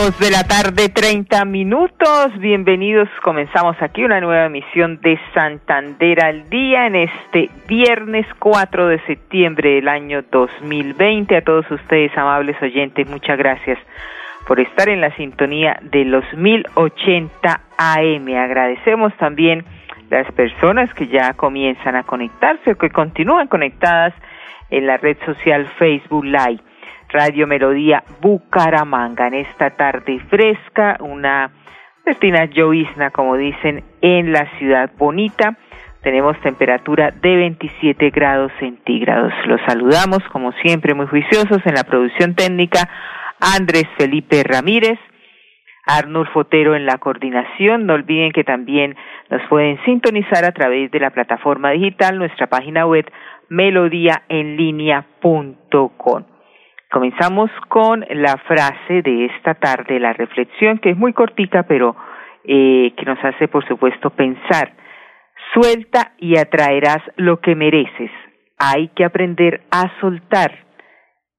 De la tarde, treinta minutos. Bienvenidos. Comenzamos aquí una nueva emisión de Santander al Día en este viernes 4 de septiembre del año 2020. A todos ustedes, amables oyentes, muchas gracias por estar en la sintonía de los 1080 AM. Agradecemos también las personas que ya comienzan a conectarse o que continúan conectadas en la red social Facebook Live. Radio Melodía Bucaramanga en esta tarde fresca, una destina llovizna, como dicen, en la ciudad bonita. Tenemos temperatura de 27 grados centígrados. Los saludamos, como siempre, muy juiciosos en la producción técnica. Andrés Felipe Ramírez, Arnulfo Fotero en la coordinación. No olviden que también nos pueden sintonizar a través de la plataforma digital, nuestra página web melodíaenlínea.com. Comenzamos con la frase de esta tarde, la reflexión, que es muy cortita, pero eh, que nos hace, por supuesto, pensar. Suelta y atraerás lo que mereces. Hay que aprender a soltar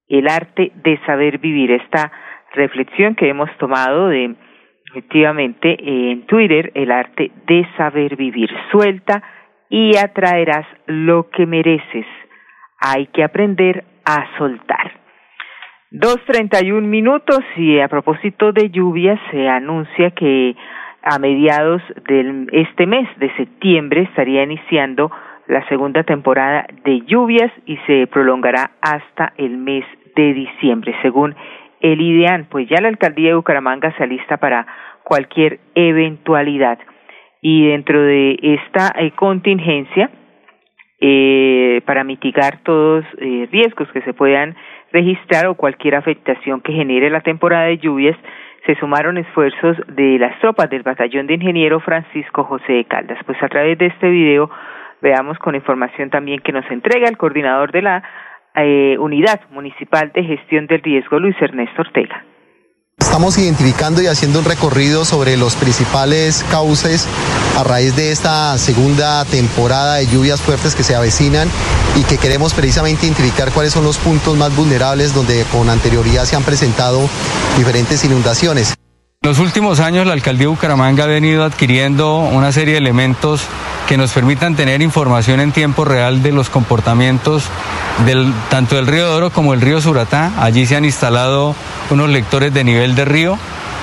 el arte de saber vivir. Esta reflexión que hemos tomado de, efectivamente, en Twitter, el arte de saber vivir. Suelta y atraerás lo que mereces. Hay que aprender a soltar. Dos treinta y un minutos y a propósito de lluvias se anuncia que a mediados de este mes de septiembre estaría iniciando la segunda temporada de lluvias y se prolongará hasta el mes de diciembre, según el IDEAN, pues ya la alcaldía de Bucaramanga se alista para cualquier eventualidad. Y dentro de esta eh, contingencia, eh, para mitigar todos eh, riesgos que se puedan registrar o cualquier afectación que genere la temporada de lluvias, se sumaron esfuerzos de las tropas del batallón de ingeniero Francisco José de Caldas. Pues a través de este video veamos con información también que nos entrega el coordinador de la eh, Unidad Municipal de Gestión del Riesgo, Luis Ernesto Ortega. Estamos identificando y haciendo un recorrido sobre los principales cauces a raíz de esta segunda temporada de lluvias fuertes que se avecinan y que queremos precisamente identificar cuáles son los puntos más vulnerables donde con anterioridad se han presentado diferentes inundaciones. En los últimos años la alcaldía de Bucaramanga ha venido adquiriendo una serie de elementos que nos permitan tener información en tiempo real de los comportamientos del, tanto del río Oro como el río Suratá. Allí se han instalado unos lectores de nivel de río.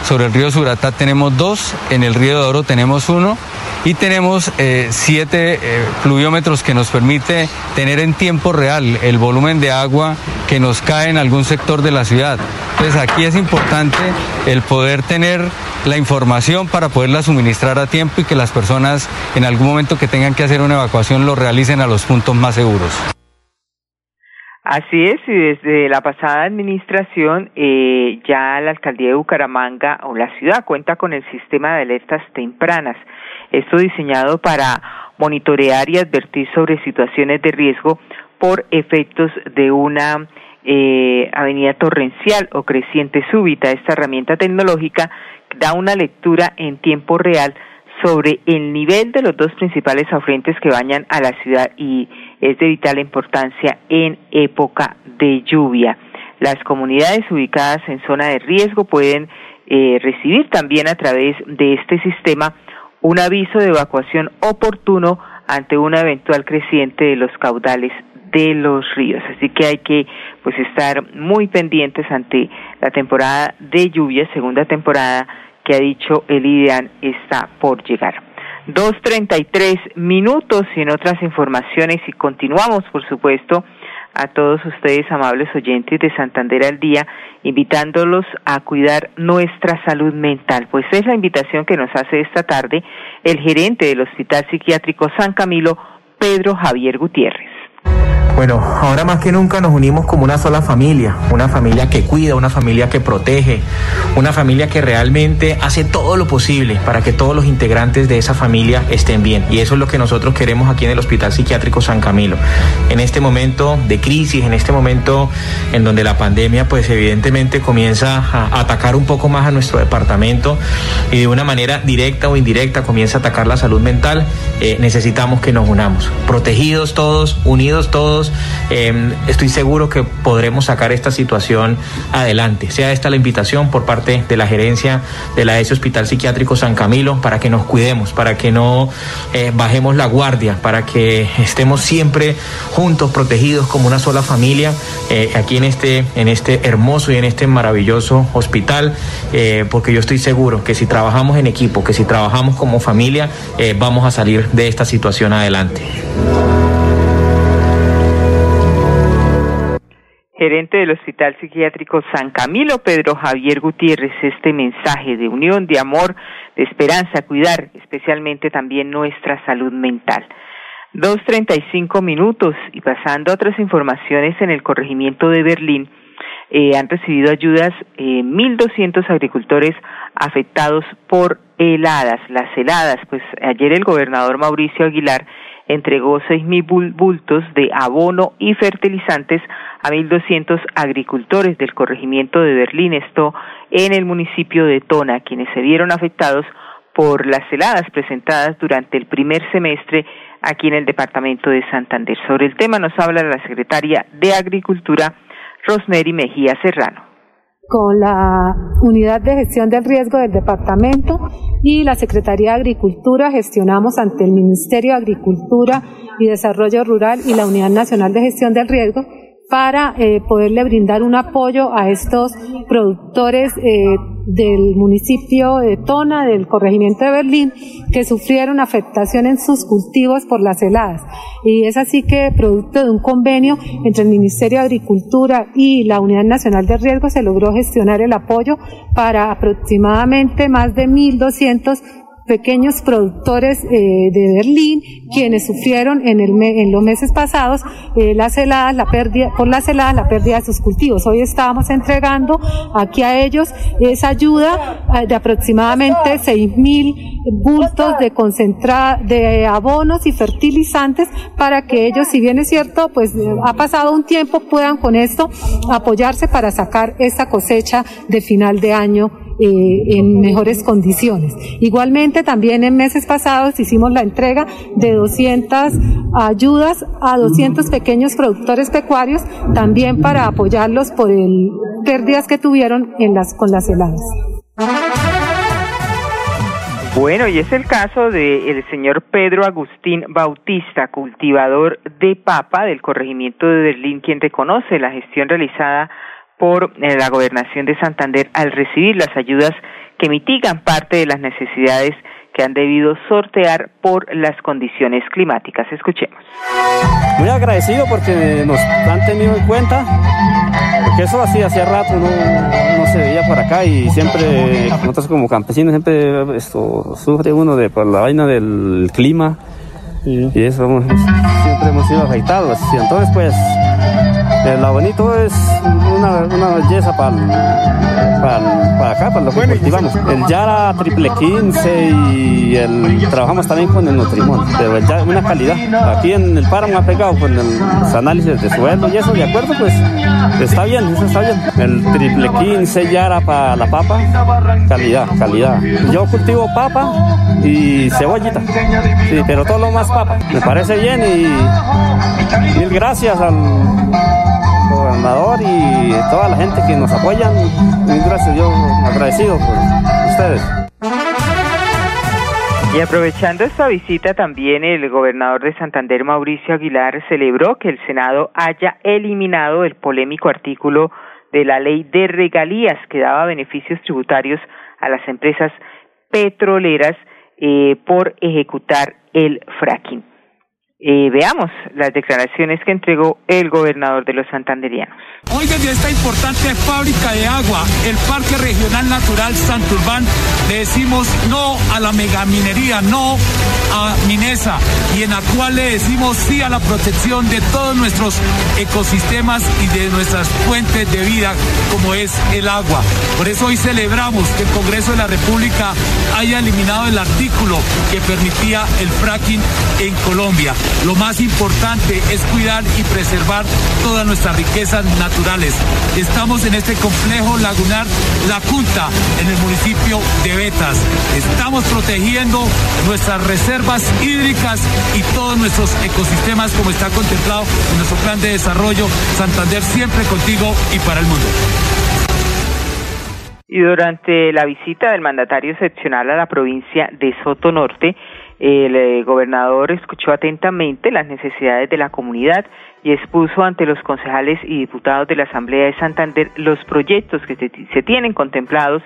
Sobre el río Suratá tenemos dos, en el río Oro tenemos uno y tenemos eh, siete eh, pluviómetros que nos permite tener en tiempo real el volumen de agua que nos cae en algún sector de la ciudad. Entonces aquí es importante el poder tener la información para poderla suministrar a tiempo y que las personas en algún momento que tengan que hacer una evacuación lo realicen a los puntos más seguros. Así es, y desde la pasada administración eh, ya la alcaldía de Bucaramanga o la ciudad cuenta con el sistema de alertas tempranas esto diseñado para monitorear y advertir sobre situaciones de riesgo por efectos de una eh, avenida torrencial o creciente súbita. Esta herramienta tecnológica da una lectura en tiempo real sobre el nivel de los dos principales afluentes que bañan a la ciudad y es de vital importancia en época de lluvia. Las comunidades ubicadas en zona de riesgo pueden eh, recibir también a través de este sistema un aviso de evacuación oportuno ante una eventual creciente de los caudales de los ríos. Así que hay que pues estar muy pendientes ante la temporada de lluvia, segunda temporada que ha dicho el IDEAN está por llegar. Dos treinta y tres minutos y en otras informaciones y continuamos por supuesto a todos ustedes, amables oyentes de Santander al Día, invitándolos a cuidar nuestra salud mental. Pues es la invitación que nos hace esta tarde el gerente del Hospital Psiquiátrico San Camilo, Pedro Javier Gutiérrez. Bueno, ahora más que nunca nos unimos como una sola familia, una familia que cuida, una familia que protege, una familia que realmente hace todo lo posible para que todos los integrantes de esa familia estén bien. Y eso es lo que nosotros queremos aquí en el Hospital Psiquiátrico San Camilo. En este momento de crisis, en este momento en donde la pandemia pues evidentemente comienza a atacar un poco más a nuestro departamento y de una manera directa o indirecta comienza a atacar la salud mental, eh, necesitamos que nos unamos, protegidos todos, unidos todos Em, estoy seguro que podremos sacar esta situación adelante. Sea esta la invitación por parte de la gerencia de la ESE Hospital Psiquiátrico San Camilo para que nos cuidemos, para que no eh, bajemos la guardia, para que estemos siempre juntos, protegidos como una sola familia eh, aquí en este, en este hermoso y en este maravilloso hospital, eh, porque yo estoy seguro que si trabajamos en equipo, que si trabajamos como familia, vamos a salir de esta situación adelante. Gerente del Hospital Psiquiátrico San Camilo, Pedro Javier Gutiérrez, este mensaje de unión, de amor, de esperanza, cuidar especialmente también nuestra salud mental. Dos treinta y cinco minutos y pasando a otras informaciones en el corregimiento de Berlín, eh, han recibido ayudas eh, 1.200 agricultores afectados por heladas. Las heladas, pues ayer el gobernador Mauricio Aguilar entregó seis mil bultos de abono y fertilizantes a 1.200 agricultores del corregimiento de Berlín, esto en el municipio de Tona, quienes se vieron afectados por las heladas presentadas durante el primer semestre aquí en el departamento de Santander. Sobre el tema nos habla la secretaria de Agricultura, Rosneri Mejía Serrano con la Unidad de Gestión del Riesgo del Departamento y la Secretaría de Agricultura gestionamos ante el Ministerio de Agricultura y Desarrollo Rural y la Unidad Nacional de Gestión del Riesgo para eh, poderle brindar un apoyo a estos productores eh, del municipio de Tona, del corregimiento de Berlín, que sufrieron afectación en sus cultivos por las heladas. Y es así que, producto de un convenio entre el Ministerio de Agricultura y la Unidad Nacional de Riesgo, se logró gestionar el apoyo para aproximadamente más de 1.200 pequeños productores eh, de Berlín, quienes sufrieron en, el en los meses pasados eh, las heladas, la pérdida, por las heladas la pérdida de sus cultivos. Hoy estábamos entregando aquí a ellos esa ayuda eh, de aproximadamente seis mil bultos de concentrada, de abonos y fertilizantes para que ellos, si bien es cierto, pues ha pasado un tiempo, puedan con esto apoyarse para sacar esa cosecha de final de año eh, en mejores condiciones. Igualmente, también en meses pasados hicimos la entrega de 200 ayudas a 200 pequeños productores pecuarios, también para apoyarlos por el pérdidas que tuvieron en las, con las heladas. Bueno, y es el caso del señor Pedro Agustín Bautista, cultivador de papa del corregimiento de Berlín, quien reconoce la gestión realizada por eh, la gobernación de Santander al recibir las ayudas que mitigan parte de las necesidades que han debido sortear por las condiciones climáticas. Escuchemos. Muy agradecido porque nos han tenido en cuenta, porque eso así hacía rato no, no se veía por acá y siempre, nosotros como campesinos siempre esto sufre uno de por la vaina del clima y eso siempre hemos sido afectados. Y entonces pues el bonito es una, una belleza para para acá, para lo que cultivamos. El Yara triple 15 y el, trabajamos también con el Nutrimón, pero ya una calidad. Aquí en el páramo ha pegado con los análisis de suelo y eso, de acuerdo, pues está bien, eso está bien. El triple 15 Yara para la papa, calidad, calidad. Yo cultivo papa y cebollita, sí, pero todo lo más papa. Me parece bien y mil gracias al y toda la gente que nos apoyan. gracias, yo agradecido por ustedes. Y aprovechando esta visita también el gobernador de Santander, Mauricio Aguilar, celebró que el Senado haya eliminado el polémico artículo de la ley de regalías que daba beneficios tributarios a las empresas petroleras eh, por ejecutar el fracking. Veamos las declaraciones que entregó el gobernador de los santanderianos. Hoy desde esta importante fábrica de agua, el Parque Regional Natural Santurbán, le decimos no a la megaminería, no a Minesa, y en la cual le decimos sí a la protección de todos nuestros ecosistemas y de nuestras fuentes de vida, como es el agua. Por eso hoy celebramos que el Congreso de la República haya eliminado el artículo que permitía el fracking en Colombia. Lo más importante es cuidar y preservar todas nuestras riquezas naturales. Estamos en este complejo lagunar La Cunta, en el municipio de Betas. Estamos protegiendo nuestras reservas hídricas y todos nuestros ecosistemas como está contemplado en nuestro plan de desarrollo Santander siempre contigo y para el mundo. Y durante la visita del mandatario excepcional a la provincia de Soto Norte, el eh, gobernador escuchó atentamente las necesidades de la comunidad y expuso ante los concejales y diputados de la Asamblea de Santander los proyectos que se, tienen contemplados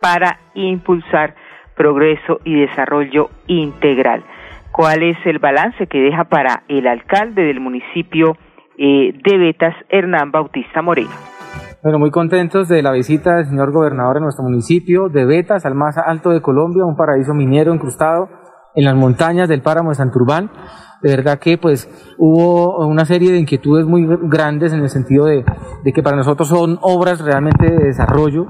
para impulsar progreso y desarrollo integral. ¿Cuál es el balance que deja para el alcalde del municipio eh, de Betas, Hernán Bautista Moreno? Bueno, muy contentos de la visita del señor gobernador en nuestro municipio de Betas, al más alto de Colombia, un paraíso minero incrustado en las montañas del páramo de Santurbán. De verdad que pues hubo una serie de inquietudes muy grandes en el sentido de, que para nosotros son obras realmente de desarrollo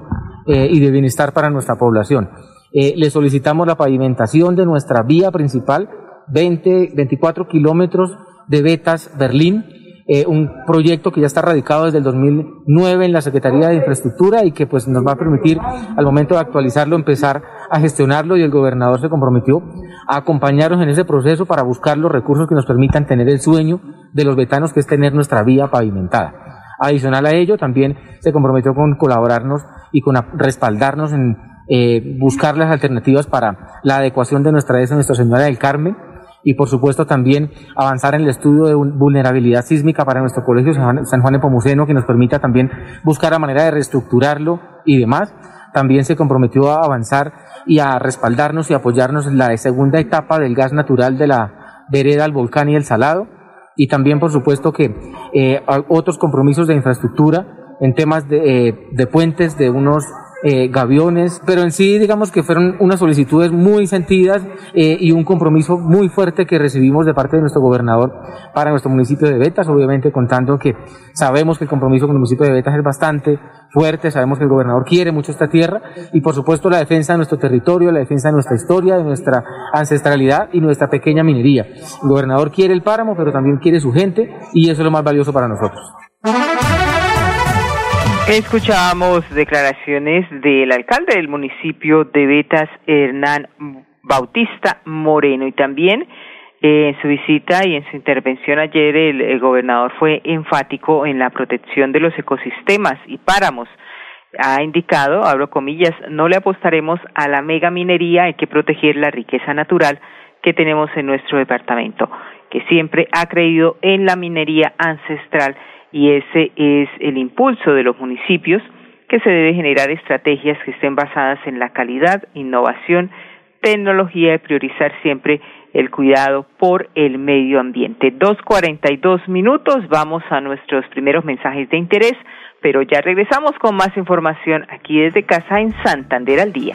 eh, y de bienestar para nuestra población. Eh, le solicitamos la pavimentación de nuestra vía principal, 20, 24 kilómetros de Betas Berlín, eh, un proyecto que ya está radicado desde el 2009 en la Secretaría de Infraestructura y que pues nos va a permitir al momento de actualizarlo empezar a gestionarlo y el gobernador se comprometió a acompañarnos en ese proceso para buscar los recursos que nos permitan tener el sueño de los vetanos que es tener nuestra vía pavimentada. Adicional a ello, también se comprometió con colaborarnos y con respaldarnos en eh, buscar las alternativas para la adecuación de nuestra de Nuestra Señora del Carmen, y por supuesto también avanzar en el estudio de vulnerabilidad sísmica para nuestro colegio San Juan, de Pomuceno que nos permita también buscar la manera de reestructurarlo y demás. También se comprometió a avanzar y a respaldarnos y apoyarnos en la segunda etapa del gas natural de la vereda al volcán y el salado. Y también, por supuesto, que eh, otros compromisos de infraestructura en temas de, eh, de puentes, de unos eh, gaviones, pero en sí digamos que fueron unas solicitudes muy sentidas eh, y un compromiso muy fuerte que recibimos de parte de nuestro gobernador para nuestro municipio de Betas, obviamente contando que sabemos que el compromiso con el municipio de Betas es bastante fuerte, sabemos que el gobernador quiere mucho esta tierra y por supuesto la defensa de nuestro territorio, la defensa de nuestra historia, de nuestra ancestralidad y nuestra pequeña minería. El gobernador quiere el páramo, pero también quiere su gente y eso es lo más valioso para nosotros. Escuchábamos declaraciones del alcalde del municipio de Betas, Hernán Bautista Moreno, y también eh, en su visita y en su intervención ayer el, gobernador fue enfático en la protección de los ecosistemas y páramos. Ha indicado, abro comillas, no le apostaremos a la mega minería, hay que proteger la riqueza natural que tenemos en nuestro departamento, que siempre ha creído en la minería ancestral y ese es el impulso de los municipios que se debe generar estrategias que estén basadas en la calidad, innovación, tecnología y priorizar siempre el cuidado por el medio ambiente. Dos cuarenta y dos minutos, vamos a nuestros primeros mensajes de interés, pero ya regresamos con más información aquí desde casa en Santander al día.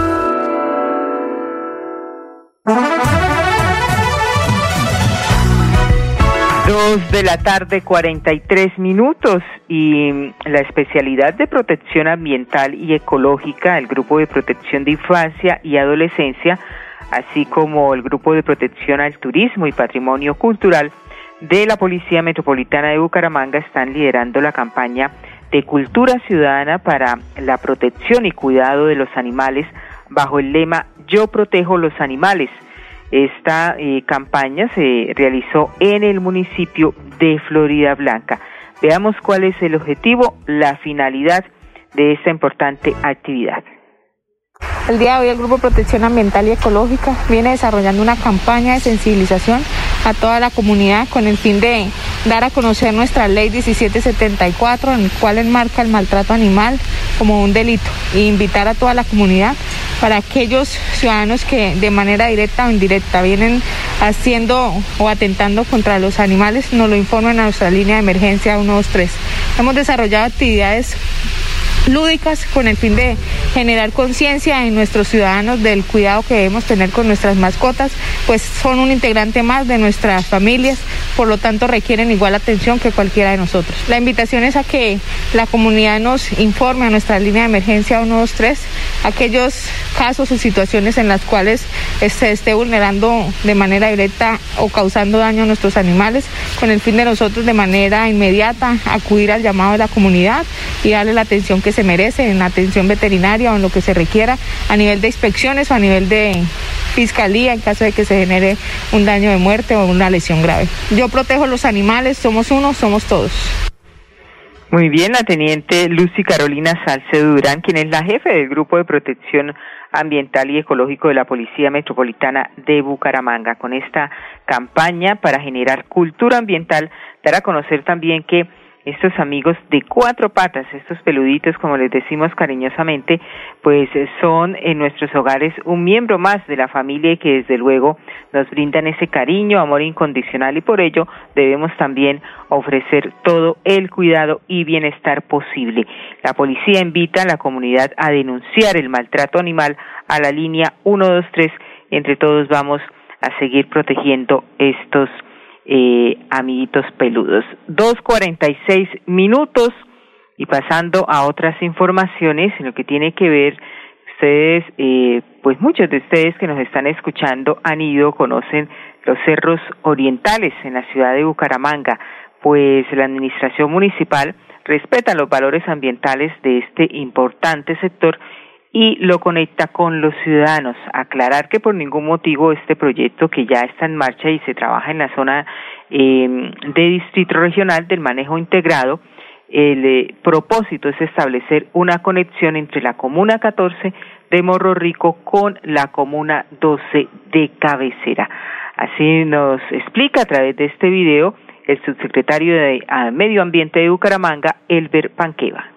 Dos de la tarde, 43 minutos, y la especialidad de protección ambiental y ecológica, el Grupo de Protección de Infancia y Adolescencia, así como el Grupo de Protección al Turismo y Patrimonio Cultural de la Policía Metropolitana de Bucaramanga, están liderando la campaña de Cultura Ciudadana para la protección y cuidado de los animales bajo el lema Yo protejo los animales esta eh, campaña se realizó en el municipio de Florida Blanca. Veamos cuál es el objetivo, la finalidad de esta importante actividad. El día de hoy el Grupo Protección Ambiental y Ecológica viene desarrollando una campaña de sensibilización a toda la comunidad con el fin de dar a conocer nuestra ley 1774, en el cual enmarca el maltrato animal como un delito, e invitar a toda la comunidad para aquellos ciudadanos que de manera directa o indirecta vienen haciendo o atentando contra los animales, nos lo informen a nuestra línea de emergencia 123. Hemos desarrollado actividades lúdicas con el fin de generar conciencia en nuestros ciudadanos del cuidado que debemos tener con nuestras mascotas, pues son un integrante más de nuestras familias, por lo tanto requieren igual atención que cualquiera de nosotros. La invitación es a que la comunidad nos informe a nuestra línea de emergencia 123 aquellos casos o situaciones en las cuales se esté vulnerando de manera directa o causando daño a nuestros animales, con el fin de nosotros de manera inmediata acudir al llamado de la comunidad y darle la atención que se merece en atención veterinaria o en lo que se requiera a nivel de inspecciones o a nivel de fiscalía en caso de que se genere un daño de muerte o una lesión grave. Yo protejo los animales, somos uno, somos todos. Muy bien, la teniente Lucy Carolina Salcedo Durán, quien es la jefe del Grupo de Protección Ambiental y Ecológico de la Policía Metropolitana de Bucaramanga, con esta campaña para generar cultura ambiental, dar a conocer también que estos amigos de cuatro patas, estos peluditos como les decimos cariñosamente, pues son en nuestros hogares un miembro más de la familia y que desde luego nos brindan ese cariño, amor incondicional y por ello debemos también ofrecer todo el cuidado y bienestar posible. La policía invita a la comunidad a denunciar el maltrato animal a la línea 123. Entre todos vamos a seguir protegiendo estos eh, amiguitos peludos. Dos cuarenta y seis minutos y pasando a otras informaciones en lo que tiene que ver ustedes, eh, pues muchos de ustedes que nos están escuchando han ido, conocen los cerros orientales en la ciudad de Bucaramanga, pues la administración municipal respeta los valores ambientales de este importante sector y lo conecta con los ciudadanos. Aclarar que por ningún motivo este proyecto que ya está en marcha y se trabaja en la zona eh, de distrito regional del manejo integrado, el eh, propósito es establecer una conexión entre la comuna 14 de Morro Rico con la comuna 12 de Cabecera. Así nos explica a través de este video el subsecretario de Medio Ambiente de Bucaramanga, Elber Panqueva.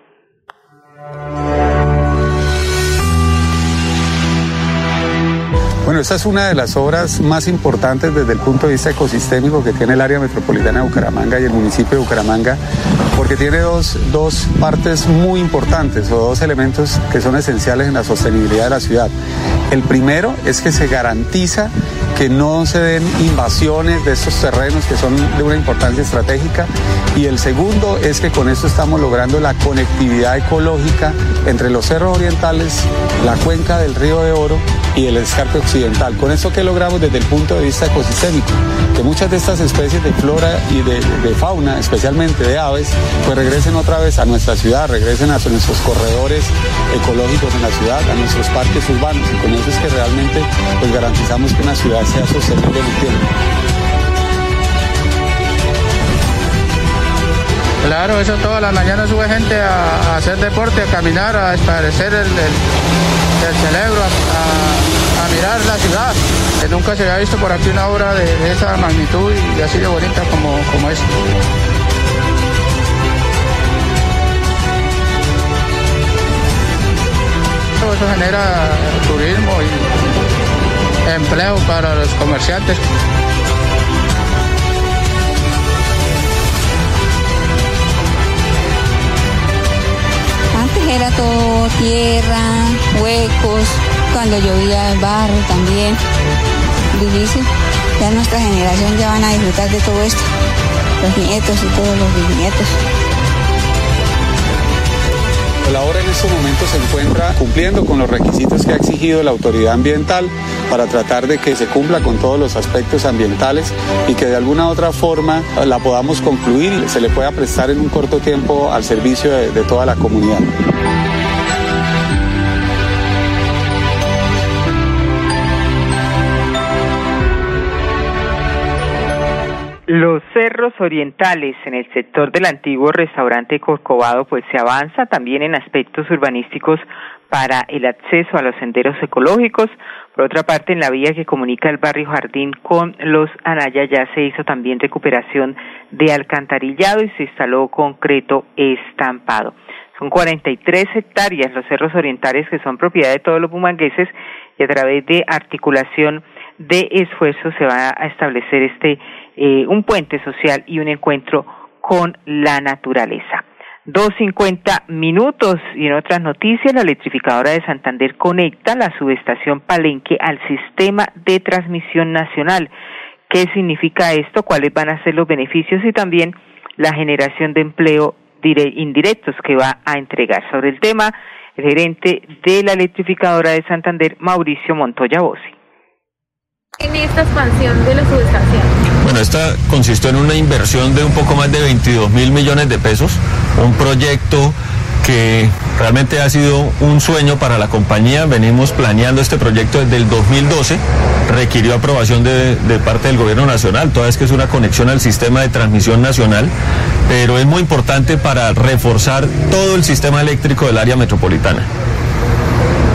Bueno, esta es una de las obras más importantes desde el punto de vista ecosistémico que tiene el área metropolitana de Bucaramanga y el municipio de Bucaramanga, porque tiene dos, dos partes muy importantes o dos elementos que son esenciales en la sostenibilidad de la ciudad. El primero es que se garantiza que no se den invasiones de estos terrenos que son de una importancia estratégica y el segundo es que con esto estamos logrando la conectividad ecológica entre los cerros orientales, la cuenca del río de Oro y el escarpe occidental. Con eso que logramos desde el punto de vista ecosistémico, que muchas de estas especies de flora y de, fauna, especialmente de aves, pues regresen otra vez a nuestra ciudad, regresen a nuestros corredores ecológicos en la ciudad, a nuestros parques urbanos y con eso es que realmente pues garantizamos que una ciudad sea sostenible en el tiempo. Claro, eso todas las mañanas sube gente a, hacer deporte, a caminar, a esparecer el, cerebro, a, mirar la ciudad. Que nunca se había visto por aquí una obra de, esa magnitud y así de bonita como, como esta. Eso genera turismo y empleo para los comerciantes. era todo tierra, huecos, cuando llovía el barro también, difícil. Ya nuestra generación ya van a disfrutar de todo esto. los nietos y todos los bisnietos. La obra en estos momentos se encuentra cumpliendo con los requisitos que ha exigido la autoridad ambiental para tratar de que se cumpla con todos los aspectos ambientales y que de alguna otra forma la podamos concluir se le pueda prestar en un corto tiempo al servicio de toda la comunidad. Los cerros orientales en el sector del antiguo restaurante Corcovado pues se avanza también en aspectos urbanísticos para el acceso a los senderos ecológicos. Por otra parte, en la vía que comunica el barrio Jardín con los Anaya ya se hizo también recuperación de alcantarillado y se instaló concreto estampado. Son 43 hectáreas los cerros orientales que son propiedad de todos los bumangueses y a través de articulación de esfuerzos se va a establecer este eh, un puente social y un encuentro con la naturaleza. Dos cincuenta minutos y en otras noticias, la electrificadora de Santander conecta la subestación Palenque al sistema de transmisión nacional. ¿Qué significa esto? ¿Cuáles van a ser los beneficios y también la generación de empleo indirectos que va a entregar? Sobre el tema, el gerente de la electrificadora de Santander, Mauricio Montoya Bossi en esta expansión de la subestación? Bueno, esta consistió en una inversión de un poco más de 22 mil millones de pesos, un proyecto que realmente ha sido un sueño para la compañía. Venimos planeando este proyecto desde el 2012, requirió aprobación de, parte del gobierno nacional, toda vez que es una conexión al sistema de transmisión nacional, pero es muy importante para reforzar todo el sistema eléctrico del área metropolitana.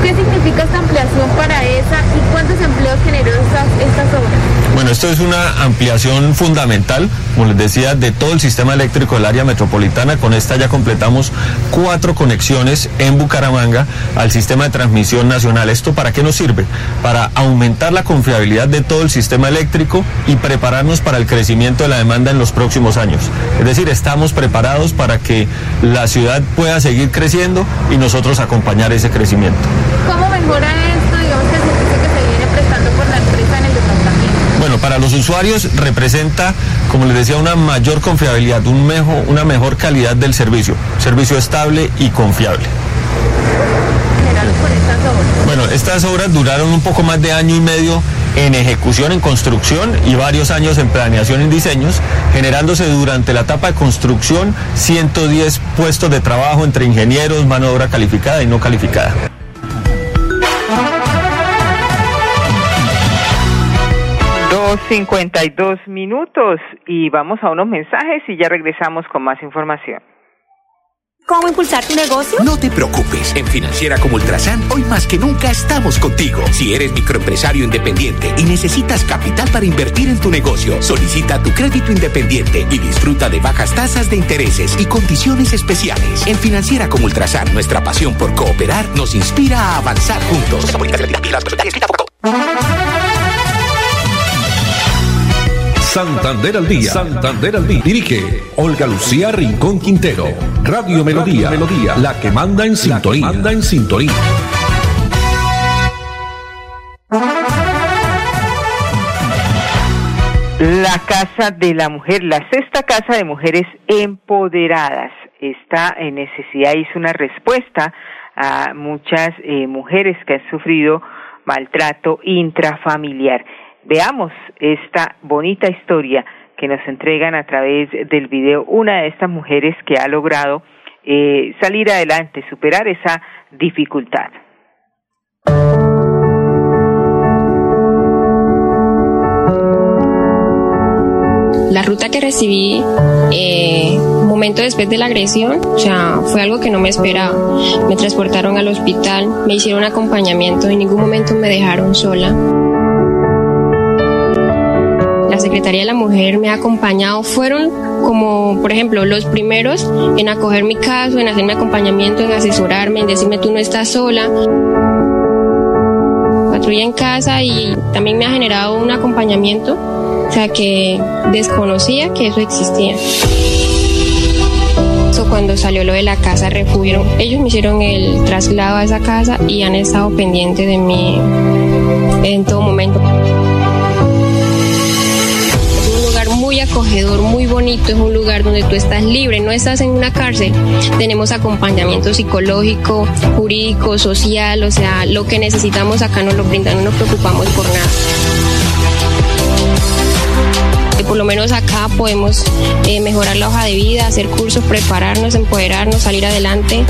¿Qué significa esta ampliación para y cuántos empleos generó estas, estas obras? Bueno, esto es una ampliación fundamental, como les decía, de todo el sistema eléctrico del área metropolitana. Con esta ya completamos cuatro conexiones en Bucaramanga al sistema de transmisión nacional. ¿Esto para qué nos sirve? Para aumentar la confiabilidad de todo el sistema eléctrico y prepararnos para el crecimiento de la demanda en los próximos años. Es decir, estamos preparados para que la ciudad pueda seguir creciendo y nosotros acompañar ese crecimiento. ¿Cómo mejora esto, digamos, que el servicio que se viene prestando por la empresa en el departamento? Bueno, para los usuarios representa, como les decía, una mayor confiabilidad, un una mejor calidad del servicio, servicio estable y confiable. Bueno, estas obras duraron un poco más de año y medio en ejecución, en construcción y varios años en planeación y diseños, generándose durante la etapa de construcción 110 puestos de trabajo entre ingenieros, mano de obra calificada y no calificada. Dos cincuenta y dos minutos y vamos a unos mensajes y ya regresamos con más información. ¿Cómo impulsar tu negocio? No te preocupes. En Financiera como Ultrasan, hoy más que nunca estamos contigo. Si eres microempresario independiente y necesitas capital para invertir en tu negocio, solicita tu crédito independiente y disfruta de bajas tasas de intereses y condiciones especiales. En Financiera como Ultrasan, nuestra pasión por cooperar nos inspira a avanzar juntos. Santander al día. Santander al día. Dirige Olga Lucía Rincón Quintero. Radio Melodía. Melodía. La que manda en sintonía. Manda en sintonía. La Casa de la Mujer, la sexta Casa de Mujeres Empoderadas. Esta necesidad hizo una respuesta a muchas eh, mujeres que han sufrido maltrato intrafamiliar. Veamos esta bonita historia que nos entregan a través del video una de estas mujeres que ha logrado eh, salir adelante, superar esa dificultad. La ruta que recibí eh, un momento después de la agresión, o sea, fue algo que no me esperaba. Me transportaron al hospital, me hicieron acompañamiento, en ningún momento me dejaron sola. La Secretaría de la Mujer me ha acompañado, fueron como, por ejemplo, los primeros en acoger mi caso, en hacerme acompañamiento, en asesorarme, en decirme tú no estás sola patrulla en casa y también me ha generado un acompañamiento, o sea que desconocía que eso existía. Cuando salió lo de la casa refugio, ellos me hicieron el traslado a esa casa y han estado pendientes de mí en todo momento. Muy acogedor, muy bonito, es un lugar donde tú estás libre, no estás en una cárcel. Tenemos acompañamiento psicológico, jurídico, social, o sea, lo que necesitamos acá nos lo brindan, no nos preocupamos por nada por lo menos acá podemos eh, mejorar la hoja de vida, hacer cursos, prepararnos, empoderarnos, salir adelante.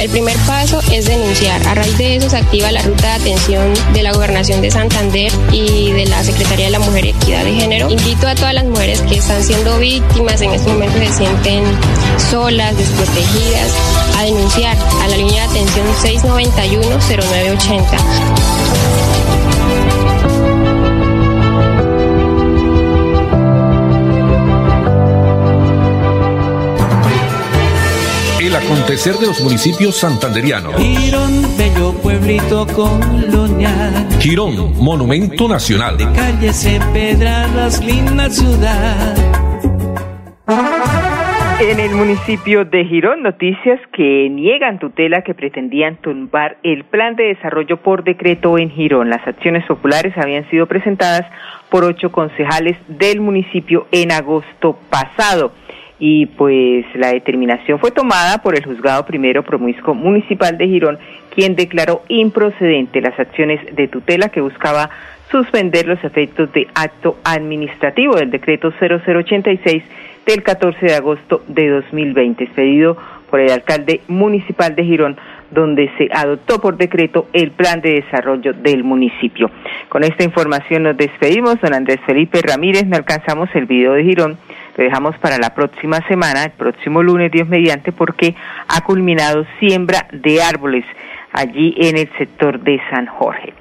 El primer paso es denunciar. A raíz de eso se activa la ruta de atención de la Gobernación de Santander y de la Secretaría de la Mujer y Equidad de Género. Invito a todas las mujeres que están siendo víctimas en este momento se sienten solas, desprotegidas, a denunciar a la línea de atención 691-0980. El acontecer de los municipios santanderianos. Girón, bello pueblito colonial. Girón, monumento nacional. De calles empedradas, linda ciudad. En el municipio de Girón, noticias que niegan tutela que pretendían tumbar el plan de desarrollo por decreto en Girón. Las acciones populares habían sido presentadas por ocho concejales del municipio en agosto pasado y pues la determinación fue tomada por el juzgado primero promiscuo municipal de Girón, quien declaró improcedente las acciones de tutela que buscaba suspender los efectos de acto administrativo del decreto 0086 del 14 de agosto de 2020, expedido por el alcalde municipal de Girón, donde se adoptó por decreto el plan de desarrollo del municipio. Con esta información nos despedimos, don Andrés Felipe Ramírez, no alcanzamos el video de Girón, lo dejamos para la próxima semana, el próximo lunes, Dios mediante, porque ha culminado siembra de árboles allí en el sector de San Jorge.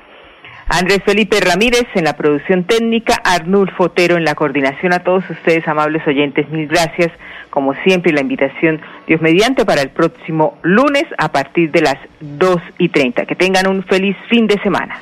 Andrés Felipe Ramírez en la producción técnica, Arnulfo Fotero en la coordinación. A todos ustedes, amables oyentes, mil gracias. Como siempre, la invitación, Dios mediante, para el próximo lunes a partir de las dos y treinta. Que tengan un feliz fin de semana.